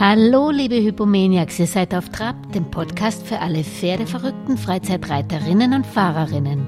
Hallo, liebe Hypomaniacs, ihr seid auf Trab, dem Podcast für alle pferdeverrückten Freizeitreiterinnen und Fahrerinnen.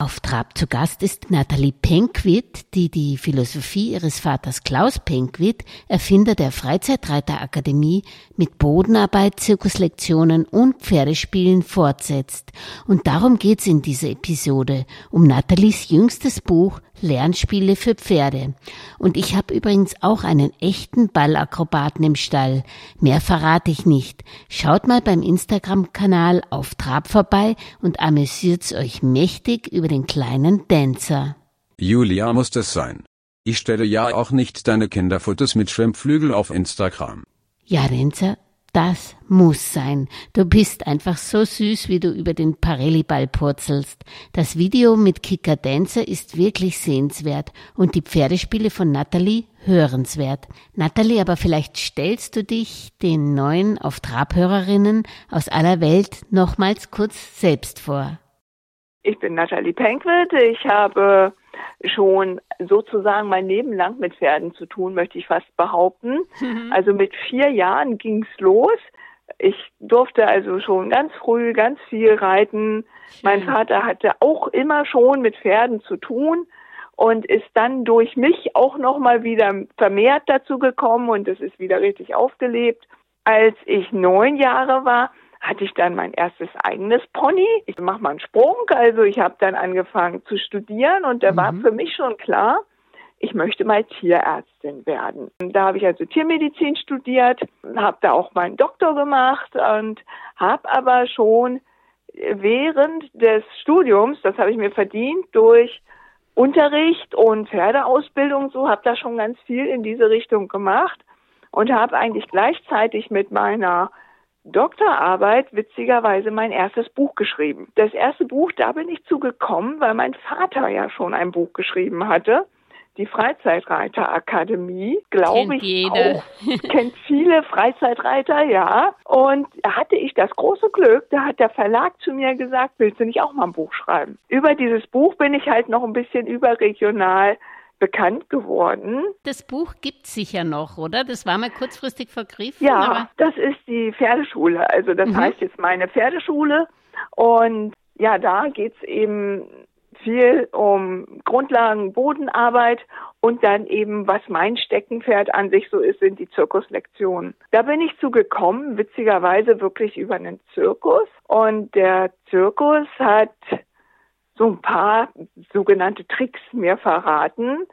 Auf Trab zu Gast ist Nathalie Penkwitt, die die Philosophie ihres Vaters Klaus Penkwitt, Erfinder der Freizeitreiterakademie, mit Bodenarbeit, Zirkuslektionen und Pferdespielen fortsetzt. Und darum geht's in dieser Episode, um Nathalies jüngstes Buch Lernspiele für Pferde. Und ich habe übrigens auch einen echten Ballakrobaten im Stall. Mehr verrate ich nicht. Schaut mal beim Instagram-Kanal auf Trab vorbei und amüsiert's euch mächtig über den kleinen Dancer. Julia muss es sein. Ich stelle ja auch nicht deine Kinderfotos mit Schwimmflügel auf Instagram. Ja, Dancer, das muss sein. Du bist einfach so süß, wie du über den Parelli-Ball purzelst. Das Video mit Kicker Dancer ist wirklich sehenswert und die Pferdespiele von Natalie hörenswert. Natalie, aber vielleicht stellst du dich den neuen auf Trabhörerinnen aus aller Welt nochmals kurz selbst vor. Ich bin Natalie Penkwitt. Ich habe schon sozusagen mein Leben lang mit Pferden zu tun, möchte ich fast behaupten. Mhm. Also mit vier Jahren ging's los. Ich durfte also schon ganz früh ganz viel reiten. Mein Vater hatte auch immer schon mit Pferden zu tun und ist dann durch mich auch noch mal wieder vermehrt dazu gekommen und es ist wieder richtig aufgelebt. Als ich neun Jahre war, hatte ich dann mein erstes eigenes Pony. Ich mache mal einen Sprung, also ich habe dann angefangen zu studieren und da mhm. war für mich schon klar, ich möchte mal Tierärztin werden. Da habe ich also Tiermedizin studiert, habe da auch meinen Doktor gemacht und habe aber schon während des Studiums, das habe ich mir verdient durch Unterricht und Pferdeausbildung, so habe da schon ganz viel in diese Richtung gemacht und habe eigentlich gleichzeitig mit meiner Doktorarbeit witzigerweise mein erstes Buch geschrieben. Das erste Buch, da bin ich zugekommen, weil mein Vater ja schon ein Buch geschrieben hatte. Die Freizeitreiterakademie, glaube ich, jede. auch, kennt viele Freizeitreiter, ja. Und da hatte ich das große Glück, da hat der Verlag zu mir gesagt, willst du nicht auch mal ein Buch schreiben? Über dieses Buch bin ich halt noch ein bisschen überregional bekannt geworden. Das Buch gibt es sicher noch, oder? Das war mal kurzfristig vergriffen. Ja, das ist die Pferdeschule. Also das mhm. heißt jetzt meine Pferdeschule. Und ja, da geht es eben viel um Grundlagen, Bodenarbeit und dann eben, was mein Steckenpferd an sich so ist, sind die Zirkuslektionen. Da bin ich zugekommen, witzigerweise wirklich über einen Zirkus. Und der Zirkus hat so ein paar sogenannte Tricks mir verraten.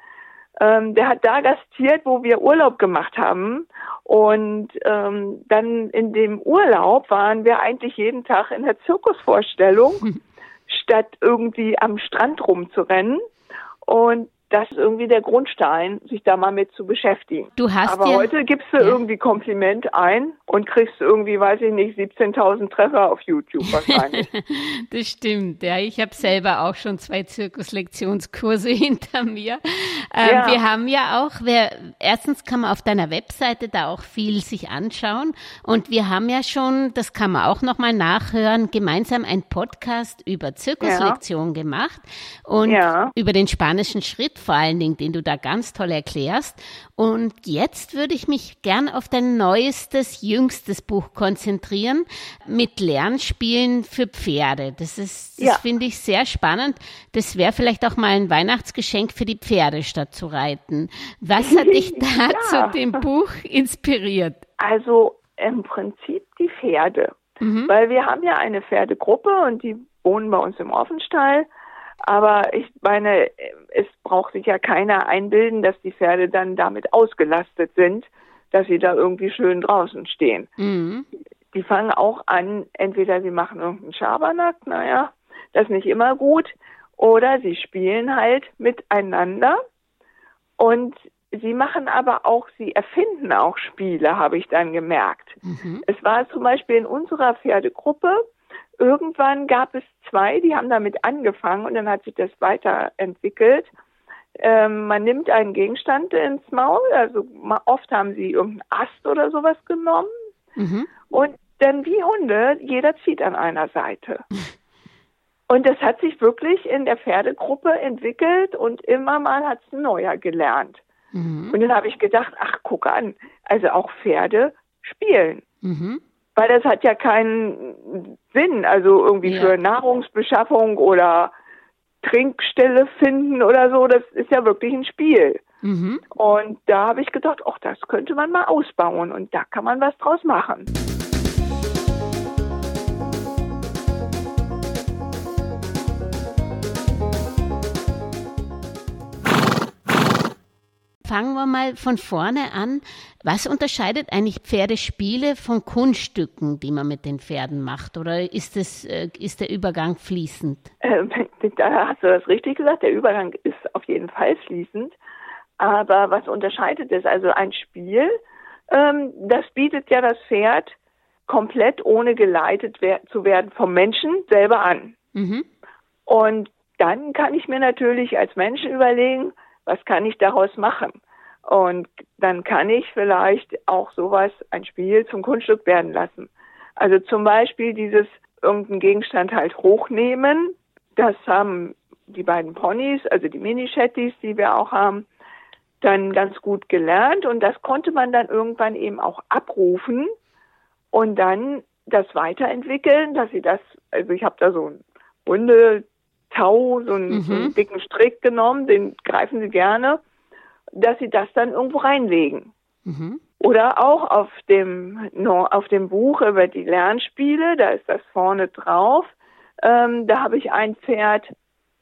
Ähm, der hat da gastiert, wo wir Urlaub gemacht haben. Und ähm, dann in dem Urlaub waren wir eigentlich jeden Tag in der Zirkusvorstellung, statt irgendwie am Strand rumzurennen. Und das ist irgendwie der Grundstein, sich da mal mit zu beschäftigen. Du hast Aber ja, heute gibst du ja. irgendwie Kompliment ein und kriegst irgendwie, weiß ich nicht, 17.000 Treffer auf YouTube wahrscheinlich. das stimmt, ja. Ich habe selber auch schon zwei Zirkuslektionskurse hinter mir. Ähm, ja. Wir haben ja auch, wir, erstens kann man auf deiner Webseite da auch viel sich anschauen und wir haben ja schon, das kann man auch nochmal nachhören, gemeinsam ein Podcast über Zirkuslektion ja. gemacht und über den spanischen Schritt vor allen Dingen, den du da ganz toll erklärst. Und jetzt würde ich mich gern auf dein neuestes, jüngstes Buch konzentrieren mit Lernspielen für Pferde. Das ist, das ja. finde ich sehr spannend. Das wäre vielleicht auch mal ein Weihnachtsgeschenk für die Pferde statt zu reiten. Was hat dich da ja. zu dem Buch inspiriert? Also im Prinzip die Pferde. Mhm. Weil wir haben ja eine Pferdegruppe und die wohnen bei uns im Offenstall. Aber ich meine, es braucht sich ja keiner einbilden, dass die Pferde dann damit ausgelastet sind, dass sie da irgendwie schön draußen stehen. Mhm. Die fangen auch an, entweder sie machen irgendeinen Schabernack, naja, das ist nicht immer gut, oder sie spielen halt miteinander und sie machen aber auch, sie erfinden auch Spiele, habe ich dann gemerkt. Mhm. Es war zum Beispiel in unserer Pferdegruppe, irgendwann gab es zwei, die haben damit angefangen und dann hat sich das weiterentwickelt. Ähm, man nimmt einen Gegenstand ins Maul, also oft haben sie irgendeinen Ast oder sowas genommen mhm. und dann wie Hunde, jeder zieht an einer Seite. Und das hat sich wirklich in der Pferdegruppe entwickelt und immer mal hat es ein neuer gelernt. Mhm. Und dann habe ich gedacht, ach, guck an, also auch Pferde spielen. Mhm. Weil das hat ja keinen Sinn, also irgendwie ja. für Nahrungsbeschaffung oder Trinkstelle finden oder so, das ist ja wirklich ein Spiel. Mhm. Und da habe ich gedacht, ach, das könnte man mal ausbauen und da kann man was draus machen. Fangen wir mal von vorne an. Was unterscheidet eigentlich Pferdespiele von Kunststücken, die man mit den Pferden macht? Oder ist, das, äh, ist der Übergang fließend? Ähm, da hast du das richtig gesagt. Der Übergang ist auf jeden Fall fließend. Aber was unterscheidet es? Also ein Spiel, ähm, das bietet ja das Pferd komplett ohne geleitet wer zu werden vom Menschen selber an. Mhm. Und dann kann ich mir natürlich als Menschen überlegen, was kann ich daraus machen? Und dann kann ich vielleicht auch sowas, ein Spiel zum Kunststück werden lassen. Also zum Beispiel dieses irgendeinen Gegenstand halt hochnehmen. Das haben die beiden Ponys, also die Mini-Shetties, die wir auch haben, dann ganz gut gelernt. Und das konnte man dann irgendwann eben auch abrufen und dann das weiterentwickeln, dass sie das, also ich habe da so ein Hunde, Tau, so einen, mhm. so einen dicken Strick genommen, den greifen sie gerne, dass sie das dann irgendwo reinlegen. Mhm. Oder auch auf dem, auf dem Buch über die Lernspiele, da ist das vorne drauf. Ähm, da habe ich ein Pferd,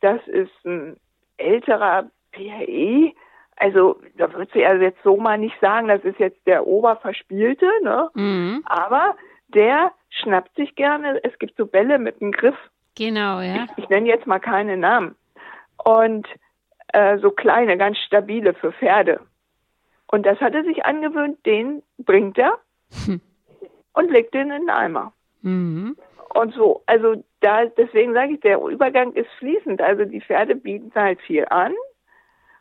das ist ein älterer PHE. Also, da würde sie also jetzt so mal nicht sagen, das ist jetzt der Oberverspielte, ne? Mhm. Aber der schnappt sich gerne, es gibt so Bälle mit einem Griff Genau, ja. Ich, ich nenne jetzt mal keine Namen. Und äh, so kleine, ganz stabile für Pferde. Und das hat er sich angewöhnt, den bringt er hm. und legt den in den Eimer. Mhm. Und so, also da, deswegen sage ich, der Übergang ist fließend. Also die Pferde bieten halt viel an.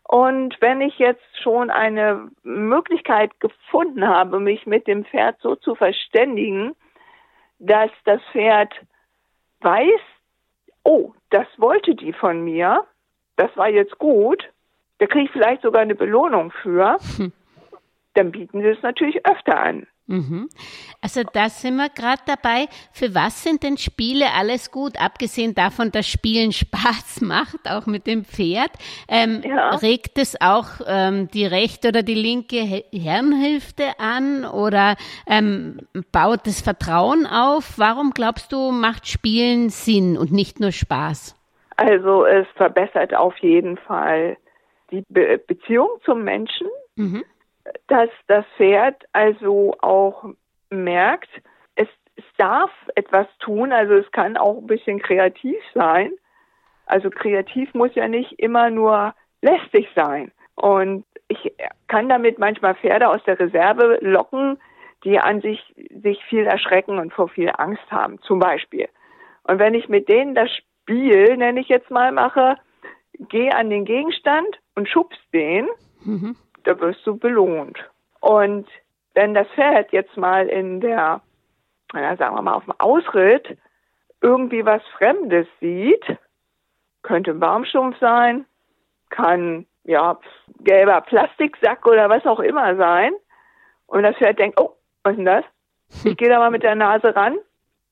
Und wenn ich jetzt schon eine Möglichkeit gefunden habe, mich mit dem Pferd so zu verständigen, dass das Pferd weiß, oh, das wollte die von mir, das war jetzt gut, da kriege ich vielleicht sogar eine Belohnung für, hm. dann bieten sie es natürlich öfter an. Mhm. Also da sind wir gerade dabei. Für was sind denn Spiele alles gut? Abgesehen davon, dass Spielen Spaß macht, auch mit dem Pferd, ähm, ja. regt es auch ähm, die rechte oder die linke Hirnhälfte an oder ähm, baut das Vertrauen auf? Warum glaubst du, macht Spielen Sinn und nicht nur Spaß? Also es verbessert auf jeden Fall die Be Beziehung zum Menschen. Mhm dass das Pferd also auch merkt, es, es darf etwas tun, also es kann auch ein bisschen kreativ sein. Also kreativ muss ja nicht immer nur lästig sein. Und ich kann damit manchmal Pferde aus der Reserve locken, die an sich, sich viel erschrecken und vor viel Angst haben, zum Beispiel. Und wenn ich mit denen das Spiel, nenne ich jetzt mal, mache, geh an den Gegenstand und schubst den, mhm da wirst du belohnt. Und wenn das Pferd jetzt mal in der, na, sagen wir mal, auf dem Ausritt irgendwie was Fremdes sieht, könnte ein Baumstumpf sein, kann ja gelber Plastiksack oder was auch immer sein. Und das Pferd denkt, oh, was ist denn das? Ich gehe da mal mit der Nase ran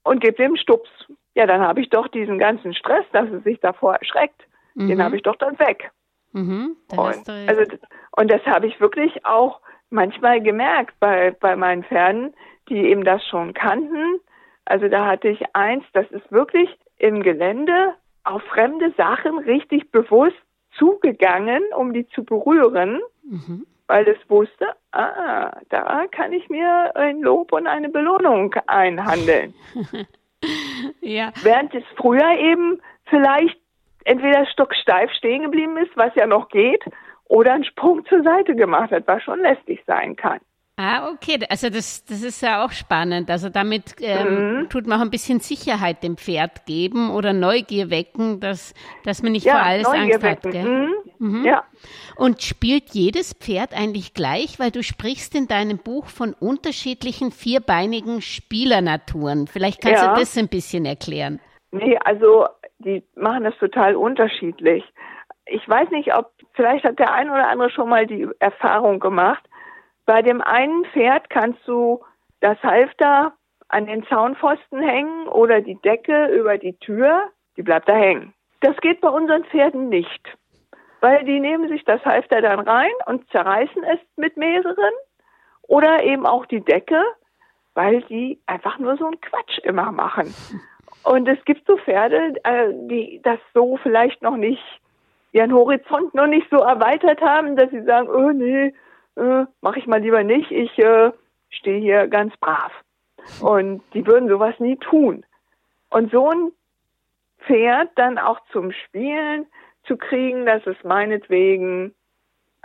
und gebe dem Stups. Ja, dann habe ich doch diesen ganzen Stress, dass es sich davor erschreckt, mhm. den habe ich doch dann weg. Mhm, und, also, und das habe ich wirklich auch manchmal gemerkt bei, bei meinen Pferden, die eben das schon kannten. Also da hatte ich eins, das ist wirklich im Gelände auf fremde Sachen richtig bewusst zugegangen, um die zu berühren, mhm. weil es wusste, ah, da kann ich mir ein Lob und eine Belohnung einhandeln. ja. Während es früher eben vielleicht entweder stocksteif stehen geblieben ist, was ja noch geht, oder einen Sprung zur Seite gemacht hat, was schon lästig sein kann. Ah, okay. Also das, das ist ja auch spannend. Also damit ähm, mhm. tut man auch ein bisschen Sicherheit dem Pferd geben oder Neugier wecken, dass, dass man nicht ja, vor alles Neugier Angst wecken. hat. Gell? Mhm. Mhm. Ja. Und spielt jedes Pferd eigentlich gleich? Weil du sprichst in deinem Buch von unterschiedlichen vierbeinigen Spielernaturen. Vielleicht kannst ja. du das ein bisschen erklären. Nee, also die machen das total unterschiedlich. Ich weiß nicht, ob vielleicht hat der ein oder andere schon mal die Erfahrung gemacht. Bei dem einen Pferd kannst du das Halfter an den Zaunpfosten hängen oder die Decke über die Tür, die bleibt da hängen. Das geht bei unseren Pferden nicht, weil die nehmen sich das Halfter dann rein und zerreißen es mit mehreren oder eben auch die Decke, weil die einfach nur so einen Quatsch immer machen. Und es gibt so Pferde, äh, die das so vielleicht noch nicht, ihren Horizont noch nicht so erweitert haben, dass sie sagen, oh nee, äh, mache ich mal lieber nicht, ich äh, stehe hier ganz brav. Und die würden sowas nie tun. Und so ein Pferd dann auch zum Spielen zu kriegen, dass es meinetwegen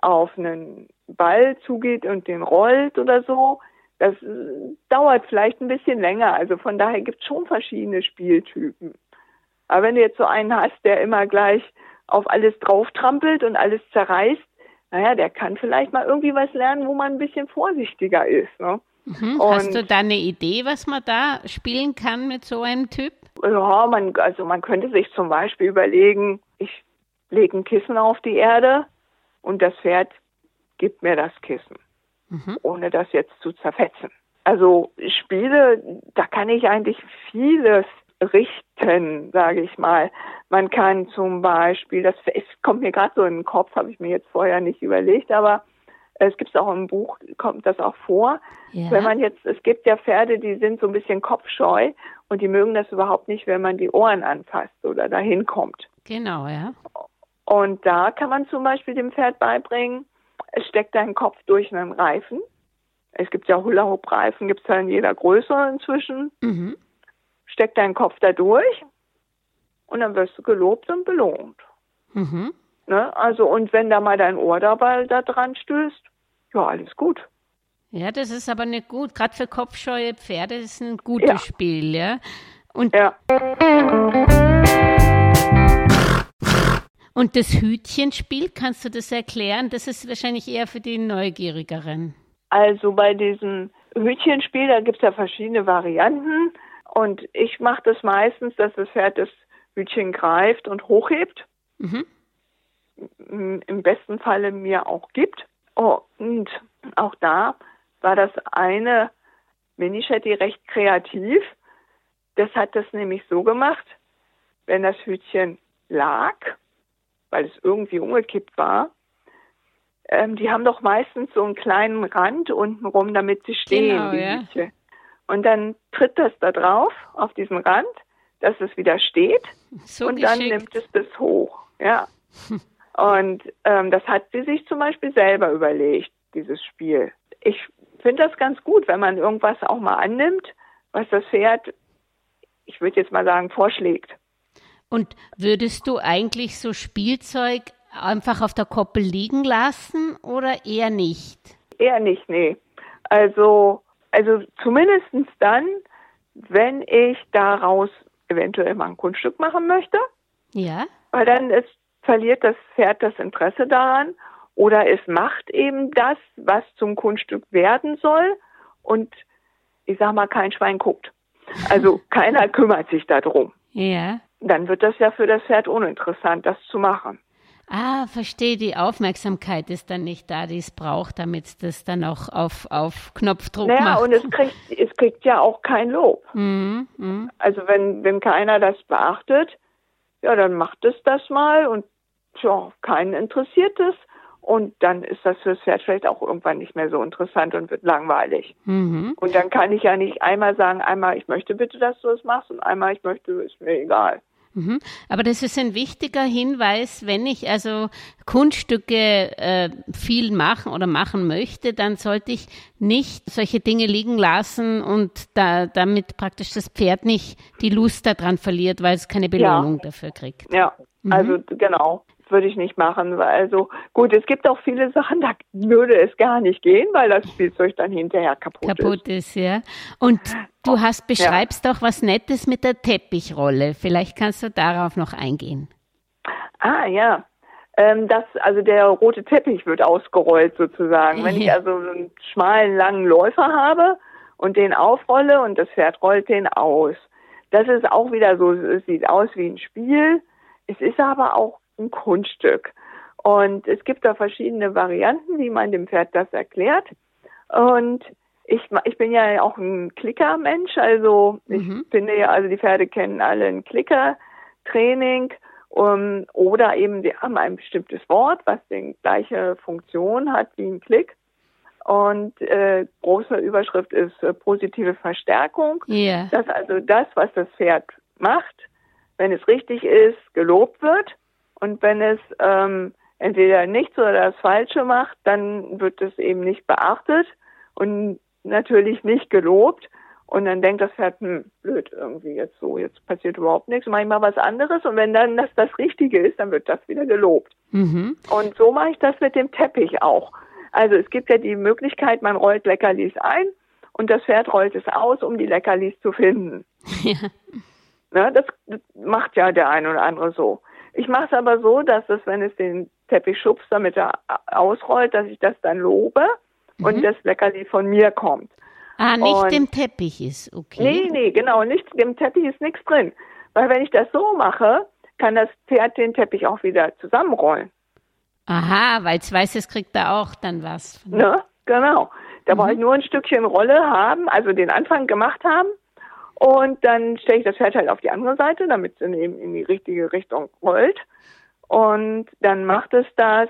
auf einen Ball zugeht und den rollt oder so, das äh, dauert vielleicht ein bisschen länger. Also von daher gibt es schon verschiedene Spieltypen. Aber wenn du jetzt so einen hast, der immer gleich auf alles drauf trampelt und alles zerreißt, naja, der kann vielleicht mal irgendwie was lernen, wo man ein bisschen vorsichtiger ist. Ne? Mhm. Hast du da eine Idee, was man da spielen kann mit so einem Typ? Ja, man, also man könnte sich zum Beispiel überlegen, ich lege ein Kissen auf die Erde und das Pferd gibt mir das Kissen mhm. ohne das jetzt zu zerfetzen. Also Spiele, da kann ich eigentlich vieles richten, sage ich mal. Man kann zum Beispiel, das es kommt mir gerade so in den Kopf, habe ich mir jetzt vorher nicht überlegt, aber es gibt auch im Buch, kommt das auch vor. Ja. Wenn man jetzt, es gibt ja Pferde, die sind so ein bisschen kopfscheu und die mögen das überhaupt nicht, wenn man die Ohren anfasst oder dahin kommt. Genau, ja. Und da kann man zum Beispiel dem Pferd beibringen, es steckt dein Kopf durch einen Reifen. Es gibt ja Hula-Hoop-Reifen, gibt es ja in jeder Größe inzwischen. Mhm. Steck deinen Kopf da durch und dann wirst du gelobt und belohnt. Mhm. Ne? Also, und wenn da mal dein Ohr dabei da dran stößt, ja, alles gut. Ja, das ist aber nicht gut. Gerade für kopfscheue Pferde ist ein gutes ja. Spiel, ja. Und ja. Und das Hütchenspiel, kannst du das erklären? Das ist wahrscheinlich eher für die Neugierigeren. Also bei diesem Hütchenspiel, da gibt es ja verschiedene Varianten. Und ich mache das meistens, dass das Pferd das Hütchen greift und hochhebt. Mhm. Im besten Falle mir auch gibt. Oh, und auch da war das eine Minishetty recht kreativ. Das hat das nämlich so gemacht, wenn das Hütchen lag, weil es irgendwie umgekippt war. Ähm, die haben doch meistens so einen kleinen Rand untenrum, damit sie stehen, genau, die ja. Hütchen. Und dann tritt das da drauf, auf diesen Rand, dass es wieder steht. So und geschickt. dann nimmt es das hoch. Ja. und ähm, das hat sie sich zum Beispiel selber überlegt, dieses Spiel. Ich finde das ganz gut, wenn man irgendwas auch mal annimmt, was das Pferd, ich würde jetzt mal sagen, vorschlägt. Und würdest du eigentlich so Spielzeug einfach auf der Koppel liegen lassen oder eher nicht? Eher nicht, nee. Also, also zumindest dann, wenn ich daraus eventuell mal ein Kunststück machen möchte. Ja. Weil dann ist, verliert das Pferd das Interesse daran oder es macht eben das, was zum Kunststück werden soll und ich sag mal, kein Schwein guckt. Also keiner kümmert sich darum. Ja dann wird das ja für das Pferd uninteressant, das zu machen. Ah, verstehe, die Aufmerksamkeit ist dann nicht da, die es braucht, damit es das dann auch auf, auf Knopfdruck naja, macht. und es kriegt, es kriegt ja auch kein Lob. Mhm, mh. Also wenn, wenn keiner das beachtet, ja, dann macht es das mal und ja, keinen interessiert es. Und dann ist das fürs Pferd vielleicht auch irgendwann nicht mehr so interessant und wird langweilig. Mhm. Und dann kann ich ja nicht einmal sagen, einmal ich möchte bitte, dass du es machst und einmal ich möchte, ist mir egal. Mhm. Aber das ist ein wichtiger Hinweis, wenn ich also Kunststücke äh, viel machen oder machen möchte, dann sollte ich nicht solche Dinge liegen lassen und da, damit praktisch das Pferd nicht die Lust daran verliert, weil es keine Belohnung ja. dafür kriegt. Ja, mhm. also genau würde ich nicht machen. Also gut, es gibt auch viele Sachen, da würde es gar nicht gehen, weil das Spielzeug dann hinterher kaputt, kaputt ist. ist. ja. Und du hast beschreibst ja. doch was Nettes mit der Teppichrolle. Vielleicht kannst du darauf noch eingehen. Ah ja. Ähm, das, also der rote Teppich wird ausgerollt sozusagen. Wenn ich also einen schmalen, langen Läufer habe und den aufrolle und das Pferd rollt den aus, das ist auch wieder so, es sieht aus wie ein Spiel. Es ist aber auch ein Kunststück. Und es gibt da verschiedene Varianten, wie man dem Pferd das erklärt. Und ich, ich bin ja auch ein Klicker-Mensch, also mhm. ich finde ja, also die Pferde kennen alle ein Klicker-Training um, oder eben sie haben ein bestimmtes Wort, was die gleiche Funktion hat wie ein Klick. Und äh, große Überschrift ist äh, positive Verstärkung. Yeah. Dass also das, was das Pferd macht, wenn es richtig ist, gelobt wird. Und wenn es ähm, entweder nichts oder das Falsche macht, dann wird es eben nicht beachtet und natürlich nicht gelobt. Und dann denkt das Pferd, hm, blöd, irgendwie jetzt so, jetzt passiert überhaupt nichts, mach ich mal was anderes. Und wenn dann das das Richtige ist, dann wird das wieder gelobt. Mhm. Und so mache ich das mit dem Teppich auch. Also es gibt ja die Möglichkeit, man rollt Leckerlis ein und das Pferd rollt es aus, um die Leckerlis zu finden. Ja. Ne, das, das macht ja der eine oder andere so. Ich mache es aber so, dass es, wenn es den Teppich schubst, damit er ausrollt, dass ich das dann lobe mhm. und das Leckerli von mir kommt. Ah, nicht und dem Teppich ist, okay. Nee, nee, genau, nicht, dem Teppich ist nichts drin. Weil wenn ich das so mache, kann das Pferd den Teppich auch wieder zusammenrollen. Aha, weil es weiß, es kriegt da auch dann was. Ne, genau. Da mhm. brauche ich nur ein Stückchen Rolle haben, also den Anfang gemacht haben. Und dann stelle ich das Pferd halt auf die andere Seite, damit es eben in die richtige Richtung rollt. Und dann macht es das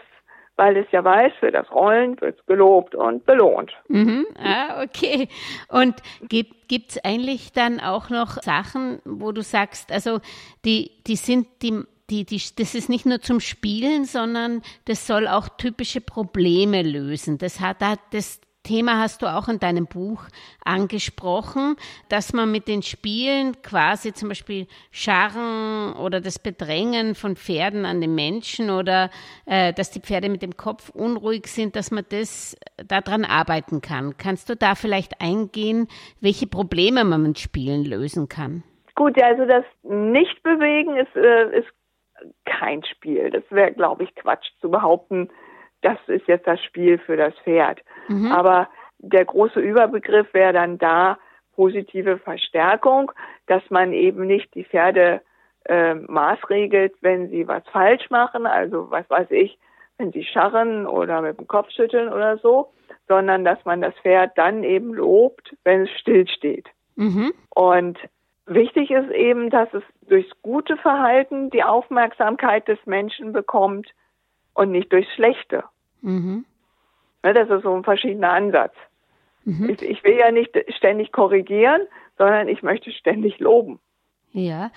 weil es ja weiß, für das Rollen wird es gelobt und belohnt. Mhm. Ah, okay. Und gibt es eigentlich dann auch noch Sachen, wo du sagst, also die, die sind die die, die, das ist nicht nur zum Spielen, sondern das soll auch typische Probleme lösen. Das hat, das, Thema hast du auch in deinem Buch angesprochen, dass man mit den Spielen quasi zum Beispiel Scharren oder das Bedrängen von Pferden an den Menschen oder äh, dass die Pferde mit dem Kopf unruhig sind, dass man das daran arbeiten kann. Kannst du da vielleicht eingehen, welche Probleme man mit Spielen lösen kann? Gut, also das Nichtbewegen ist, äh, ist kein Spiel. Das wäre, glaube ich, Quatsch zu behaupten, das ist jetzt das Spiel für das Pferd. Mhm. Aber der große Überbegriff wäre dann da positive Verstärkung, dass man eben nicht die Pferde äh, maßregelt, wenn sie was falsch machen, also was weiß ich, wenn sie scharren oder mit dem Kopf schütteln oder so, sondern dass man das Pferd dann eben lobt, wenn es stillsteht. Mhm. Und wichtig ist eben, dass es durchs gute Verhalten die Aufmerksamkeit des Menschen bekommt und nicht durchs Schlechte. Mhm. Ne, das ist so ein verschiedener Ansatz. Mhm. Ich, ich, will ja nicht ständig korrigieren, sondern ich möchte ständig loben. Ja,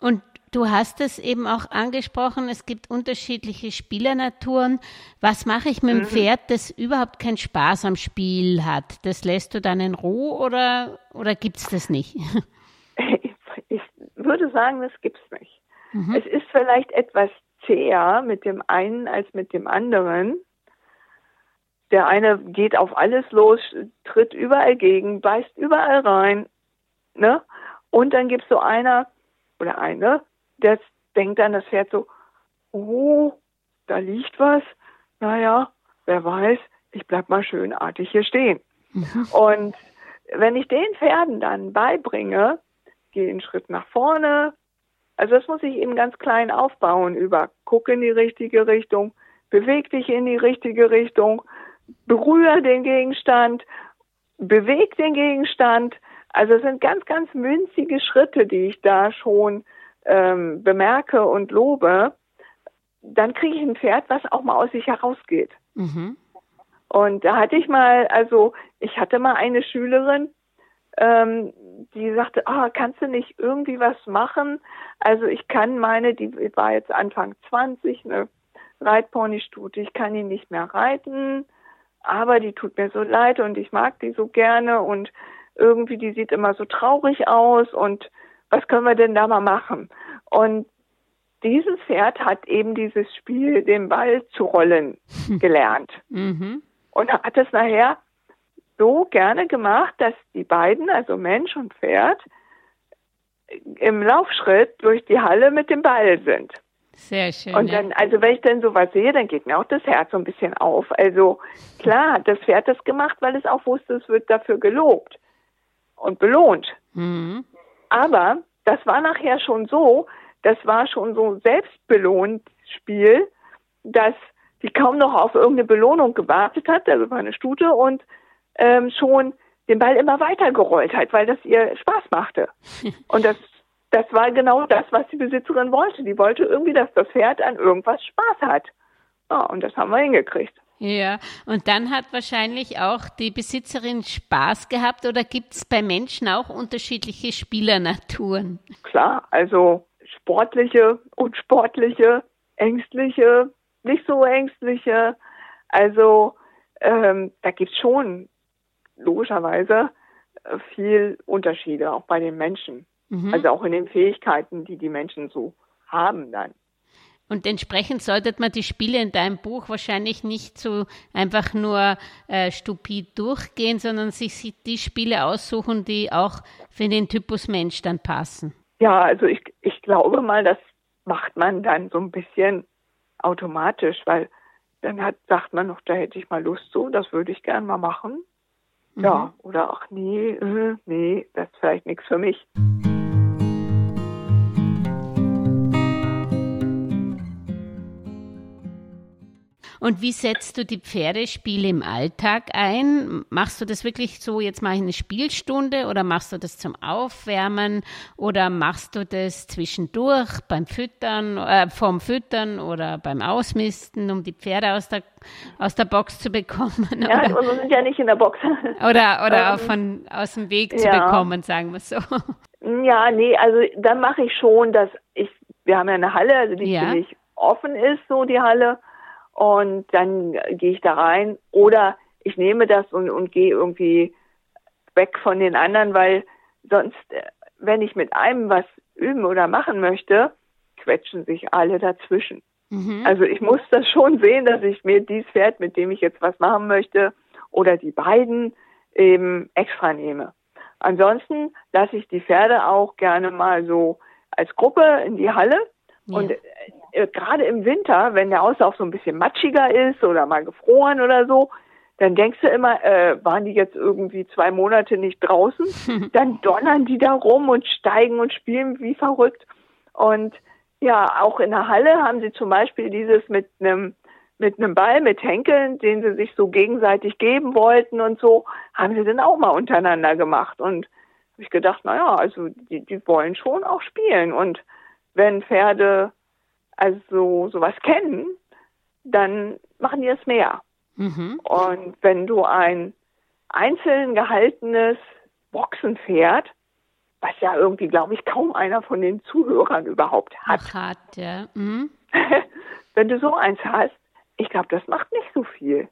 und du hast es eben auch angesprochen, es gibt unterschiedliche Spielernaturen. Was mache ich mit dem mhm. Pferd, das überhaupt keinen Spaß am Spiel hat? Das lässt du dann in Ruhe oder, oder gibt es das nicht? Ich, ich würde sagen, das gibt es nicht. Mhm. Es ist vielleicht etwas zäher mit dem einen als mit dem anderen. Der eine geht auf alles los, tritt überall gegen, beißt überall rein. Ne? Und dann gibt es so einer oder eine, der denkt dann, das Pferd so, oh, da liegt was. Naja, wer weiß, ich bleib mal schön artig hier stehen. Mhm. Und wenn ich den Pferden dann beibringe, geh einen Schritt nach vorne, also das muss ich eben ganz klein aufbauen über guck in die richtige Richtung, beweg dich in die richtige Richtung, berühre den Gegenstand, beweg den Gegenstand. Also es sind ganz, ganz münzige Schritte, die ich da schon ähm, bemerke und lobe. Dann kriege ich ein Pferd, was auch mal aus sich herausgeht. Mhm. Und da hatte ich mal, also ich hatte mal eine Schülerin, ähm, die sagte, ah, kannst du nicht irgendwie was machen? Also ich kann meine, die war jetzt Anfang 20, eine Reitponystute, ich kann ihn nicht mehr reiten aber die tut mir so leid und ich mag die so gerne und irgendwie die sieht immer so traurig aus und was können wir denn da mal machen? Und dieses Pferd hat eben dieses Spiel, den Ball zu rollen, gelernt. Mhm. Und hat es nachher so gerne gemacht, dass die beiden, also Mensch und Pferd, im Laufschritt durch die Halle mit dem Ball sind. Sehr schön. Und dann, also wenn ich dann sowas sehe, dann geht mir auch das Herz so ein bisschen auf. Also klar hat das Pferd das gemacht, weil es auch wusste, es wird dafür gelobt und belohnt. Mhm. Aber das war nachher schon so, das war schon so selbstbelohnt Spiel, dass die kaum noch auf irgendeine Belohnung gewartet hat, also war eine Stute und ähm, schon den Ball immer weiter gerollt hat, weil das ihr Spaß machte. Und das, das war genau das, was die Besitzerin wollte. Die wollte irgendwie, dass das Pferd an irgendwas Spaß hat. Ja, und das haben wir hingekriegt. Ja, und dann hat wahrscheinlich auch die Besitzerin Spaß gehabt oder gibt es bei Menschen auch unterschiedliche Spielernaturen? Klar, also sportliche, unsportliche, ängstliche, nicht so ängstliche. Also ähm, da gibt es schon logischerweise äh, viel Unterschiede, auch bei den Menschen. Mhm. Also auch in den Fähigkeiten, die die Menschen so haben dann. Und entsprechend sollte man die Spiele in deinem Buch wahrscheinlich nicht so einfach nur äh, stupid durchgehen, sondern sich die Spiele aussuchen, die auch für den Typus Mensch dann passen. Ja, also ich, ich glaube mal, das macht man dann so ein bisschen automatisch, weil dann hat, sagt man noch, da hätte ich mal Lust so, das würde ich gern mal machen. Mhm. Ja, oder ach nee, äh, nee, das ist vielleicht nichts für mich. Und wie setzt du die Pferdespiele im Alltag ein? Machst du das wirklich so, jetzt mache ich eine Spielstunde oder machst du das zum Aufwärmen oder machst du das zwischendurch beim Füttern, äh, vorm Füttern oder beim Ausmisten, um die Pferde aus der, aus der Box zu bekommen? Ja, oder, wir sind ja nicht in der Box. Oder, oder ähm, von, aus dem Weg zu ja. bekommen, sagen wir so. Ja, nee, also dann mache ich schon, dass ich, wir haben ja eine Halle, also die ja. ziemlich offen ist, so die Halle und dann gehe ich da rein oder ich nehme das und, und gehe irgendwie weg von den anderen, weil sonst, äh, wenn ich mit einem was üben oder machen möchte, quetschen sich alle dazwischen. Mhm. Also ich muss das schon sehen, dass ich mir dieses Pferd, mit dem ich jetzt was machen möchte, oder die beiden eben extra nehme. Ansonsten lasse ich die Pferde auch gerne mal so als Gruppe in die Halle ja. und äh, gerade im Winter, wenn der Auslauf so ein bisschen matschiger ist oder mal gefroren oder so, dann denkst du immer, äh, waren die jetzt irgendwie zwei Monate nicht draußen? dann donnern die da rum und steigen und spielen wie verrückt. Und ja, auch in der Halle haben sie zum Beispiel dieses mit einem mit einem Ball mit Henkeln, den sie sich so gegenseitig geben wollten und so, haben sie dann auch mal untereinander gemacht. Und habe ich gedacht, naja, also die, die wollen schon auch spielen. Und wenn Pferde also sowas kennen, dann machen die es mehr. Mhm. Und wenn du ein einzeln gehaltenes Boxenpferd, was ja irgendwie, glaube ich, kaum einer von den Zuhörern überhaupt hat. Ach, hat ja. Mhm. wenn du so eins hast, ich glaube, das macht nicht so viel.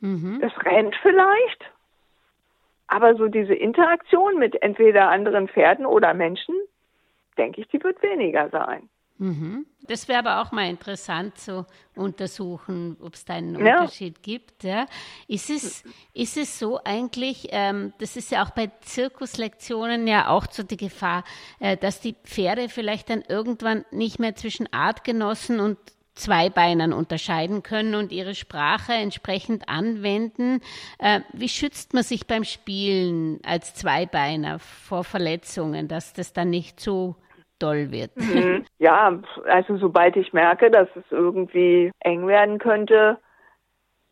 Mhm. Das rennt vielleicht, aber so diese Interaktion mit entweder anderen Pferden oder Menschen, denke ich, die wird weniger sein. Mhm. Das wäre aber auch mal interessant zu untersuchen, ob es da einen ja. Unterschied gibt. Ja. Ist, es, ist es so eigentlich, ähm, das ist ja auch bei Zirkuslektionen ja auch so die Gefahr, äh, dass die Pferde vielleicht dann irgendwann nicht mehr zwischen Artgenossen und Zweibeinern unterscheiden können und ihre Sprache entsprechend anwenden. Äh, wie schützt man sich beim Spielen als Zweibeiner vor Verletzungen, dass das dann nicht so doll wird. Mhm. Ja, also sobald ich merke, dass es irgendwie eng werden könnte,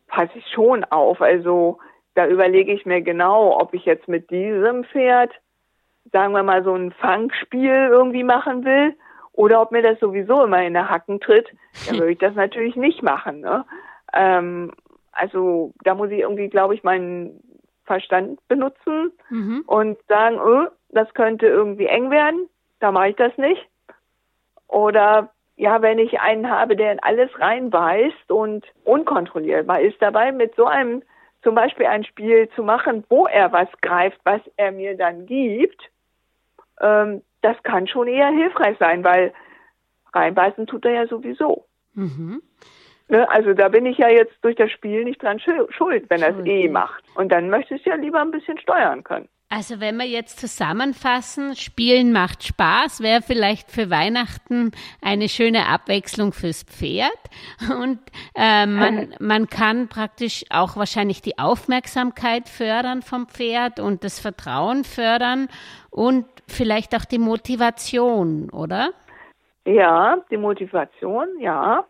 passe ich schon auf. Also da überlege ich mir genau, ob ich jetzt mit diesem Pferd, sagen wir mal, so ein Fangspiel irgendwie machen will oder ob mir das sowieso immer in der Hacken tritt, dann würde ich das natürlich nicht machen. Ne? Ähm, also da muss ich irgendwie, glaube ich, meinen Verstand benutzen mhm. und sagen, oh, das könnte irgendwie eng werden da mache ich das nicht. Oder ja, wenn ich einen habe, der in alles reinbeißt und unkontrollierbar ist dabei, mit so einem zum Beispiel ein Spiel zu machen, wo er was greift, was er mir dann gibt, ähm, das kann schon eher hilfreich sein, weil reinbeißen tut er ja sowieso. Mhm. Ne, also da bin ich ja jetzt durch das Spiel nicht dran schuld, wenn er es eh macht. Und dann möchte ich ja lieber ein bisschen steuern können. Also wenn wir jetzt zusammenfassen, Spielen macht Spaß, wäre vielleicht für Weihnachten eine schöne Abwechslung fürs Pferd. Und äh, man, man kann praktisch auch wahrscheinlich die Aufmerksamkeit fördern vom Pferd und das Vertrauen fördern und vielleicht auch die Motivation, oder? Ja, die Motivation, ja.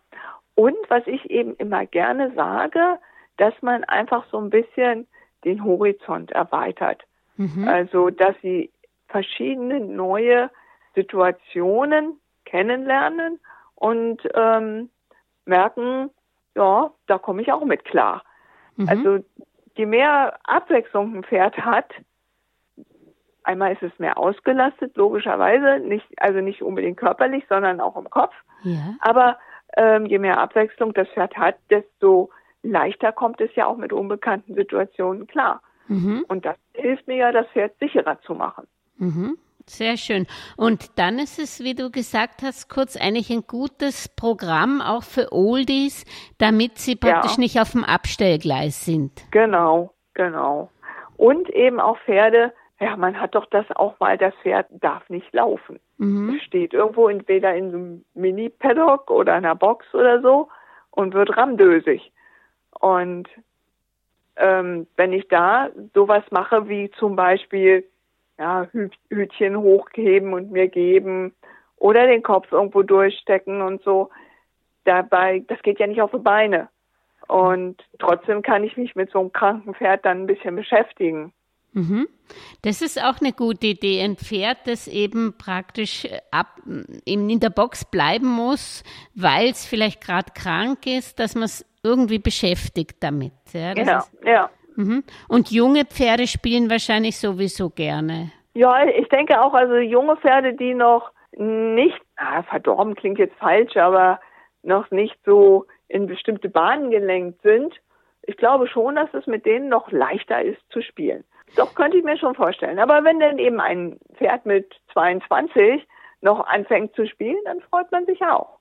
Und was ich eben immer gerne sage, dass man einfach so ein bisschen den Horizont erweitert. Mhm. Also, dass sie verschiedene neue Situationen kennenlernen und ähm, merken, ja, da komme ich auch mit klar. Mhm. Also je mehr Abwechslung ein Pferd hat, einmal ist es mehr ausgelastet, logischerweise, nicht, also nicht unbedingt körperlich, sondern auch im Kopf. Ja. Aber ähm, je mehr Abwechslung das Pferd hat, desto leichter kommt es ja auch mit unbekannten Situationen klar. Mhm. Und das hilft mir ja, das Pferd sicherer zu machen. Mhm. Sehr schön. Und dann ist es, wie du gesagt hast, kurz eigentlich ein gutes Programm auch für Oldies, damit sie praktisch ja. nicht auf dem Abstellgleis sind. Genau, genau. Und eben auch Pferde, ja, man hat doch das auch mal, das Pferd darf nicht laufen. Mhm. Steht irgendwo entweder in so einem Mini-Paddock oder einer Box oder so und wird ramdösig. Und ähm, wenn ich da sowas mache wie zum Beispiel ja, Hütchen hochheben und mir geben oder den Kopf irgendwo durchstecken und so, dabei, das geht ja nicht auf die Beine. Und trotzdem kann ich mich mit so einem kranken Pferd dann ein bisschen beschäftigen. Mhm. Das ist auch eine gute Idee. Ein Pferd, das eben praktisch ab, in der Box bleiben muss, weil es vielleicht gerade krank ist, dass man es irgendwie beschäftigt damit. Ja, genau, ist, ja. Mhm. Und junge Pferde spielen wahrscheinlich sowieso gerne. Ja, ich denke auch, also junge Pferde, die noch nicht, ah, verdorben klingt jetzt falsch, aber noch nicht so in bestimmte Bahnen gelenkt sind, ich glaube schon, dass es mit denen noch leichter ist zu spielen. Doch könnte ich mir schon vorstellen. Aber wenn dann eben ein Pferd mit 22 noch anfängt zu spielen, dann freut man sich auch.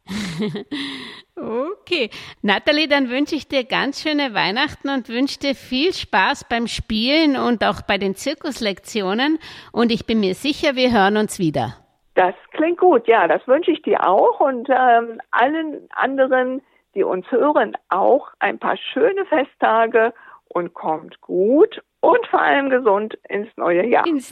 Okay. Nathalie, dann wünsche ich dir ganz schöne Weihnachten und wünsche dir viel Spaß beim Spielen und auch bei den Zirkuslektionen. Und ich bin mir sicher, wir hören uns wieder. Das klingt gut, ja, das wünsche ich dir auch und ähm, allen anderen, die uns hören, auch ein paar schöne Festtage und kommt gut und vor allem gesund ins neue Jahr. Ins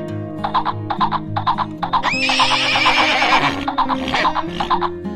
Thank you.